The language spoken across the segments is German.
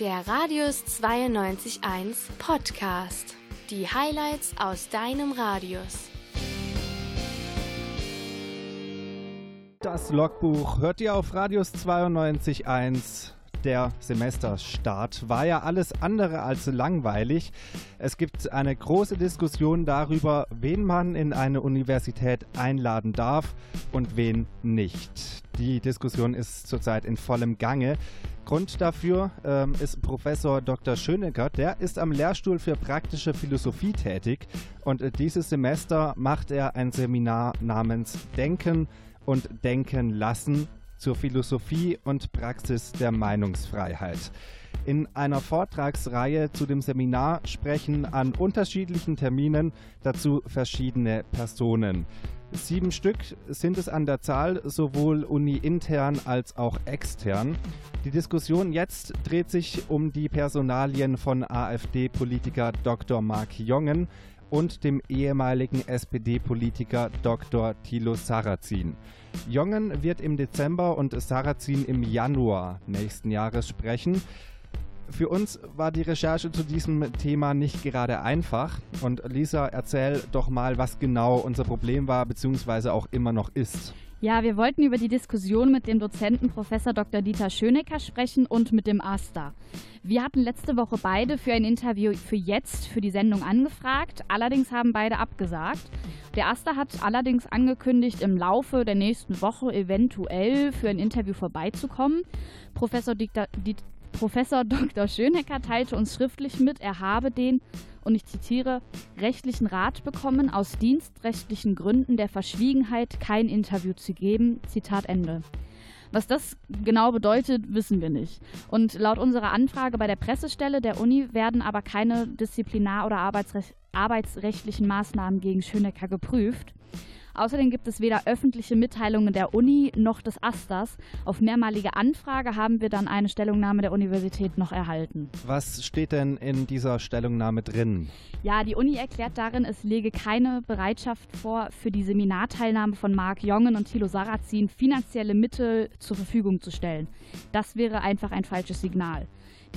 Der Radius 92.1 Podcast. Die Highlights aus deinem Radius. Das Logbuch hört ihr auf Radius 92.1 der Semesterstart war ja alles andere als langweilig. Es gibt eine große Diskussion darüber, wen man in eine Universität einladen darf und wen nicht. Die Diskussion ist zurzeit in vollem Gange. Grund dafür ähm, ist Professor Dr. Schönecker. Der ist am Lehrstuhl für praktische Philosophie tätig und äh, dieses Semester macht er ein Seminar namens Denken und Denken lassen zur Philosophie und Praxis der Meinungsfreiheit. In einer Vortragsreihe zu dem Seminar sprechen an unterschiedlichen Terminen dazu verschiedene Personen. Sieben Stück sind es an der Zahl, sowohl uni-intern als auch extern. Die Diskussion jetzt dreht sich um die Personalien von AfD-Politiker Dr. Mark Jongen und dem ehemaligen SPD-Politiker Dr. Thilo Sarrazin. Jongen wird im Dezember und Sarrazin im Januar nächsten Jahres sprechen. Für uns war die Recherche zu diesem Thema nicht gerade einfach. Und Lisa, erzähl doch mal, was genau unser Problem war bzw. auch immer noch ist. Ja, wir wollten über die Diskussion mit dem Dozenten Professor Dr. Dieter Schönecker sprechen und mit dem AStA. Wir hatten letzte Woche beide für ein Interview für jetzt für die Sendung angefragt. Allerdings haben beide abgesagt. Der AStA hat allerdings angekündigt, im Laufe der nächsten Woche eventuell für ein Interview vorbeizukommen. Professor, Dieter, Professor Dr. Schönecker teilte uns schriftlich mit, er habe den und ich zitiere, rechtlichen Rat bekommen, aus dienstrechtlichen Gründen der Verschwiegenheit kein Interview zu geben. Zitat Ende. Was das genau bedeutet, wissen wir nicht. Und laut unserer Anfrage bei der Pressestelle der Uni werden aber keine disziplinar- oder arbeitsrechtlichen Maßnahmen gegen Schönecker geprüft. Außerdem gibt es weder öffentliche Mitteilungen der Uni noch des Asters. Auf mehrmalige Anfrage haben wir dann eine Stellungnahme der Universität noch erhalten. Was steht denn in dieser Stellungnahme drin? Ja, die Uni erklärt darin, es lege keine Bereitschaft vor, für die Seminarteilnahme von Marc Jongen und Thilo Sarrazin finanzielle Mittel zur Verfügung zu stellen. Das wäre einfach ein falsches Signal.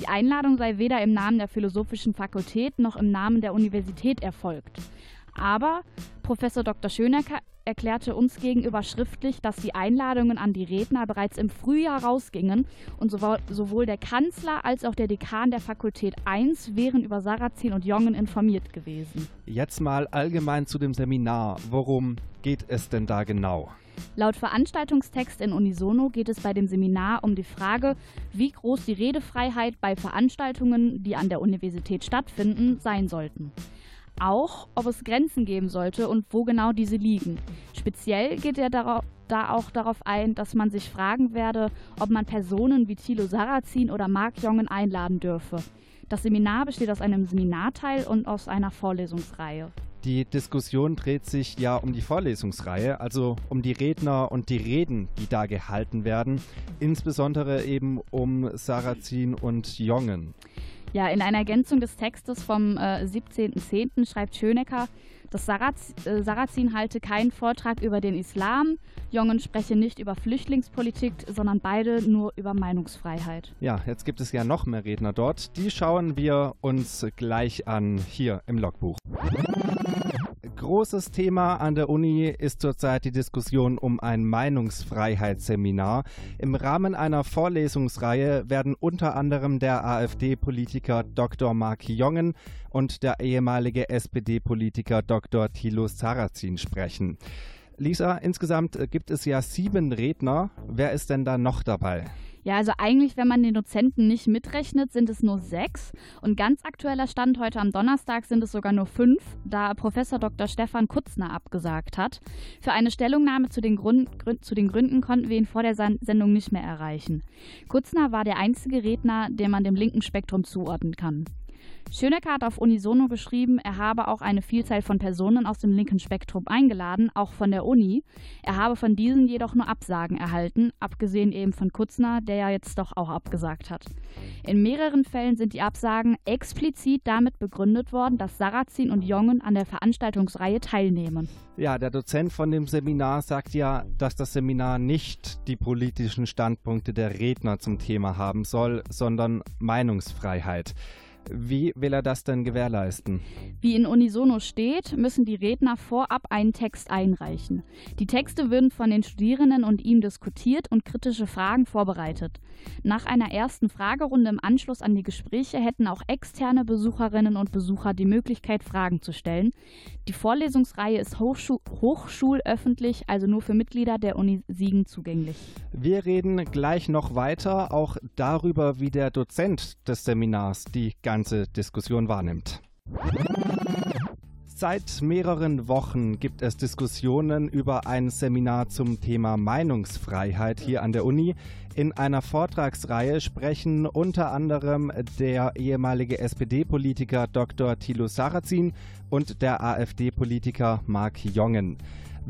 Die Einladung sei weder im Namen der Philosophischen Fakultät noch im Namen der Universität erfolgt. Aber Professor Dr. Schönecker erklärte uns gegenüber schriftlich, dass die Einladungen an die Redner bereits im Frühjahr rausgingen und sowohl der Kanzler als auch der Dekan der Fakultät 1 wären über Sarrazin und Jongen informiert gewesen. Jetzt mal allgemein zu dem Seminar. Worum geht es denn da genau? Laut Veranstaltungstext in Unisono geht es bei dem Seminar um die Frage, wie groß die Redefreiheit bei Veranstaltungen, die an der Universität stattfinden, sein sollten auch, ob es Grenzen geben sollte und wo genau diese liegen. Speziell geht er da auch darauf ein, dass man sich fragen werde, ob man Personen wie Thilo Sarrazin oder Mark Jongen einladen dürfe. Das Seminar besteht aus einem Seminarteil und aus einer Vorlesungsreihe. Die Diskussion dreht sich ja um die Vorlesungsreihe, also um die Redner und die Reden, die da gehalten werden, insbesondere eben um Sarrazin und Jongen. Ja, in einer Ergänzung des Textes vom äh, 17.10. schreibt Schönecker, dass Saraz, äh, Sarrazin halte keinen Vortrag über den Islam, Jongen spreche nicht über Flüchtlingspolitik, sondern beide nur über Meinungsfreiheit. Ja, jetzt gibt es ja noch mehr Redner dort. Die schauen wir uns gleich an hier im Logbuch. Großes Thema an der Uni ist zurzeit die Diskussion um ein Meinungsfreiheitsseminar. Im Rahmen einer Vorlesungsreihe werden unter anderem der AfD-Politiker Dr. Mark Jongen und der ehemalige SPD-Politiker Dr. Thilo Sarrazin sprechen. Lisa, insgesamt gibt es ja sieben Redner. Wer ist denn da noch dabei? Ja, also eigentlich, wenn man den Dozenten nicht mitrechnet, sind es nur sechs. Und ganz aktueller Stand heute am Donnerstag sind es sogar nur fünf, da Professor Dr. Stefan Kutzner abgesagt hat. Für eine Stellungnahme zu den, Grund, zu den Gründen konnten wir ihn vor der Sendung nicht mehr erreichen. Kutzner war der einzige Redner, den man dem linken Spektrum zuordnen kann. Schönecker hat auf Unisono geschrieben, er habe auch eine Vielzahl von Personen aus dem linken Spektrum eingeladen, auch von der Uni. Er habe von diesen jedoch nur Absagen erhalten, abgesehen eben von Kutzner, der ja jetzt doch auch abgesagt hat. In mehreren Fällen sind die Absagen explizit damit begründet worden, dass Sarrazin und Jongen an der Veranstaltungsreihe teilnehmen. Ja, der Dozent von dem Seminar sagt ja, dass das Seminar nicht die politischen Standpunkte der Redner zum Thema haben soll, sondern Meinungsfreiheit. Wie will er das denn gewährleisten? Wie in Unisono steht, müssen die Redner vorab einen Text einreichen. Die Texte würden von den Studierenden und ihm diskutiert und kritische Fragen vorbereitet. Nach einer ersten Fragerunde im Anschluss an die Gespräche hätten auch externe Besucherinnen und Besucher die Möglichkeit, Fragen zu stellen. Die Vorlesungsreihe ist Hochschul hochschulöffentlich, also nur für Mitglieder der Uni Siegen zugänglich. Wir reden gleich noch weiter, auch darüber, wie der Dozent des Seminars die ganze Diskussion wahrnimmt. Seit mehreren Wochen gibt es Diskussionen über ein Seminar zum Thema Meinungsfreiheit hier an der Uni. In einer Vortragsreihe sprechen unter anderem der ehemalige SPD-Politiker Dr. Thilo Sarrazin und der AfD-Politiker Marc Jongen.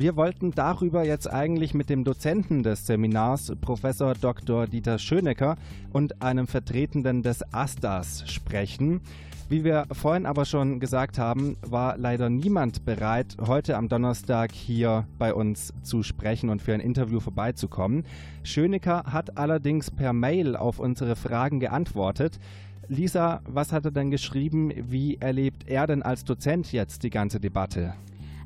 Wir wollten darüber jetzt eigentlich mit dem Dozenten des Seminars, Professor Dr. Dieter Schönecker und einem Vertretenden des AStAs sprechen. Wie wir vorhin aber schon gesagt haben, war leider niemand bereit, heute am Donnerstag hier bei uns zu sprechen und für ein Interview vorbeizukommen. Schönecker hat allerdings per Mail auf unsere Fragen geantwortet. Lisa, was hat er denn geschrieben? Wie erlebt er denn als Dozent jetzt die ganze Debatte?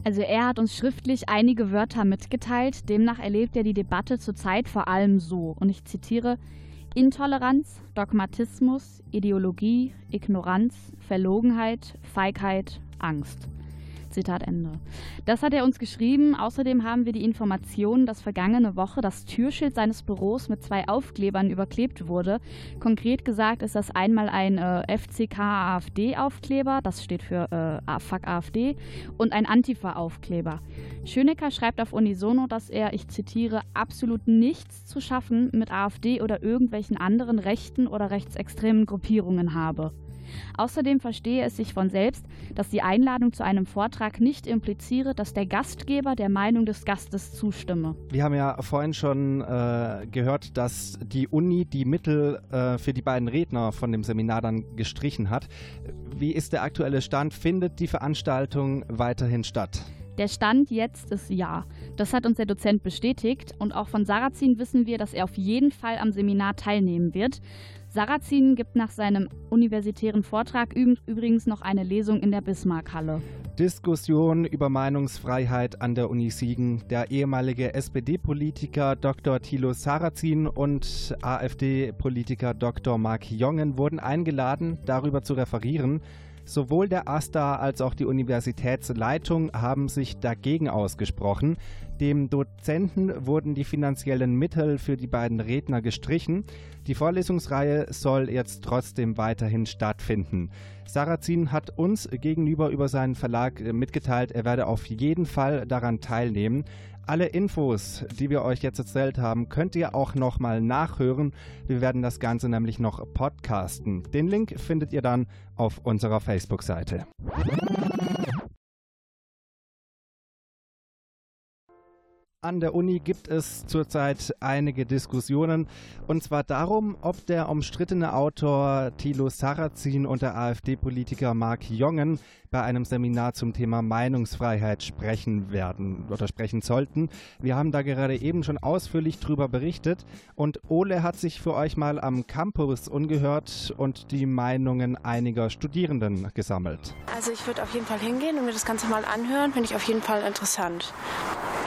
Also er hat uns schriftlich einige Wörter mitgeteilt. Demnach erlebt er die Debatte zurzeit vor allem so. Und ich zitiere, Intoleranz, Dogmatismus, Ideologie, Ignoranz, Verlogenheit, Feigheit, Angst. Zitat Ende. Das hat er uns geschrieben. Außerdem haben wir die Information, dass vergangene Woche das Türschild seines Büros mit zwei Aufklebern überklebt wurde. Konkret gesagt ist das einmal ein äh, FCK-AfD-Aufkleber, das steht für äh, Fuck AfD, und ein Antifa-Aufkleber. Schönecker schreibt auf Unisono, dass er, ich zitiere, absolut nichts zu schaffen mit AfD oder irgendwelchen anderen rechten oder rechtsextremen Gruppierungen habe. Außerdem verstehe es sich von selbst, dass die Einladung zu einem Vortrag nicht impliziere, dass der Gastgeber der Meinung des Gastes zustimme. Wir haben ja vorhin schon äh, gehört, dass die Uni die Mittel äh, für die beiden Redner von dem Seminar dann gestrichen hat. Wie ist der aktuelle Stand? Findet die Veranstaltung weiterhin statt? Der Stand jetzt ist ja. Das hat uns der Dozent bestätigt und auch von Sarrazin wissen wir, dass er auf jeden Fall am Seminar teilnehmen wird. Sarrazin gibt nach seinem universitären Vortrag übrigens noch eine Lesung in der Bismarckhalle. Diskussion über Meinungsfreiheit an der Uni Siegen. Der ehemalige SPD-Politiker Dr. Thilo Sarrazin und AfD-Politiker Dr. Mark Jongen wurden eingeladen, darüber zu referieren. Sowohl der AStA als auch die Universitätsleitung haben sich dagegen ausgesprochen. Dem Dozenten wurden die finanziellen Mittel für die beiden Redner gestrichen. Die Vorlesungsreihe soll jetzt trotzdem weiterhin stattfinden. Sarrazin hat uns gegenüber über seinen Verlag mitgeteilt, er werde auf jeden Fall daran teilnehmen. Alle Infos, die wir euch jetzt erzählt haben, könnt ihr auch nochmal nachhören. Wir werden das Ganze nämlich noch podcasten. Den Link findet ihr dann auf unserer Facebook-Seite. An der Uni gibt es zurzeit einige Diskussionen und zwar darum, ob der umstrittene Autor Thilo Sarrazin und der AfD-Politiker Mark Jongen bei einem Seminar zum Thema Meinungsfreiheit sprechen werden oder sprechen sollten. Wir haben da gerade eben schon ausführlich drüber berichtet und Ole hat sich für euch mal am Campus ungehört und die Meinungen einiger Studierenden gesammelt. Also ich würde auf jeden Fall hingehen und mir das Ganze mal anhören, finde ich auf jeden Fall interessant.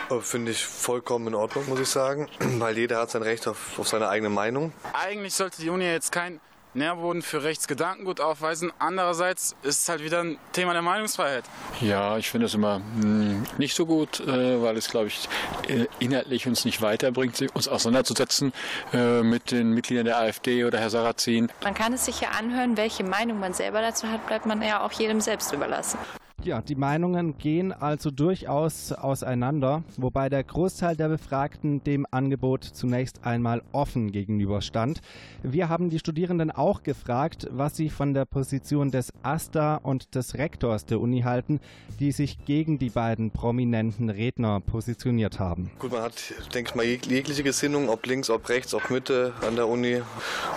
Äh, finde ich vollkommen in Ordnung, muss ich sagen, weil jeder hat sein Recht auf, auf seine eigene Meinung. Eigentlich sollte die Uni jetzt kein Nährboden für Rechtsgedankengut aufweisen. Andererseits ist es halt wieder ein Thema der Meinungsfreiheit. Ja, ich finde es immer hm, nicht so gut, äh, weil es, glaube ich, äh, inhaltlich uns nicht weiterbringt, uns auseinanderzusetzen mit den Mitgliedern der AfD oder Herr Sarrazin. Man kann es sich ja anhören, welche Meinung man selber dazu hat, bleibt man ja auch jedem selbst überlassen. Ja, die Meinungen gehen also durchaus auseinander, wobei der Großteil der Befragten dem Angebot zunächst einmal offen gegenüberstand. Wir haben die Studierenden auch gefragt, was sie von der Position des AStA und des Rektors der Uni halten, die sich gegen die beiden prominenten Redner positioniert haben. Gut, man hat, denke ich mal, jegliche Gesinnung, ob links, ob rechts, ob Mitte an der Uni.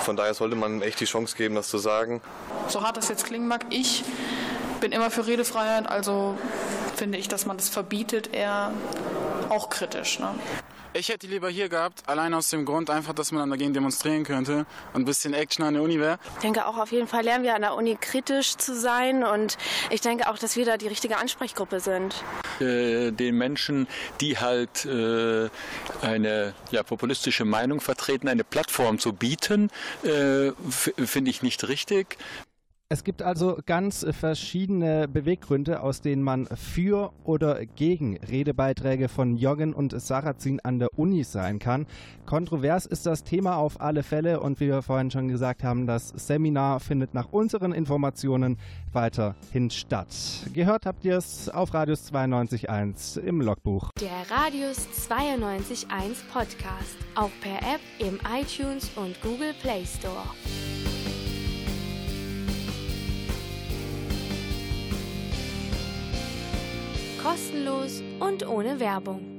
Von daher sollte man echt die Chance geben, das zu sagen. So hart das jetzt klingen mag, ich bin immer für Redefreiheit, also finde ich, dass man das verbietet, eher auch kritisch. Ne? Ich hätte die lieber hier gehabt, allein aus dem Grund einfach, dass man dann dagegen demonstrieren könnte und ein bisschen Action an der Uni wäre. Ich denke auch auf jeden Fall lernen wir an der Uni kritisch zu sein und ich denke auch, dass wir da die richtige Ansprechgruppe sind. Äh, den Menschen, die halt äh, eine ja, populistische Meinung vertreten, eine Plattform zu bieten, äh, finde ich nicht richtig. Es gibt also ganz verschiedene Beweggründe, aus denen man für oder gegen Redebeiträge von Joggen und Sarrazin an der Uni sein kann. Kontrovers ist das Thema auf alle Fälle und wie wir vorhin schon gesagt haben, das Seminar findet nach unseren Informationen weiterhin statt. Gehört habt ihr es auf Radius 92.1 im Logbuch. Der Radius 92.1 Podcast, auch per App im iTunes und Google Play Store. Kostenlos und ohne Werbung.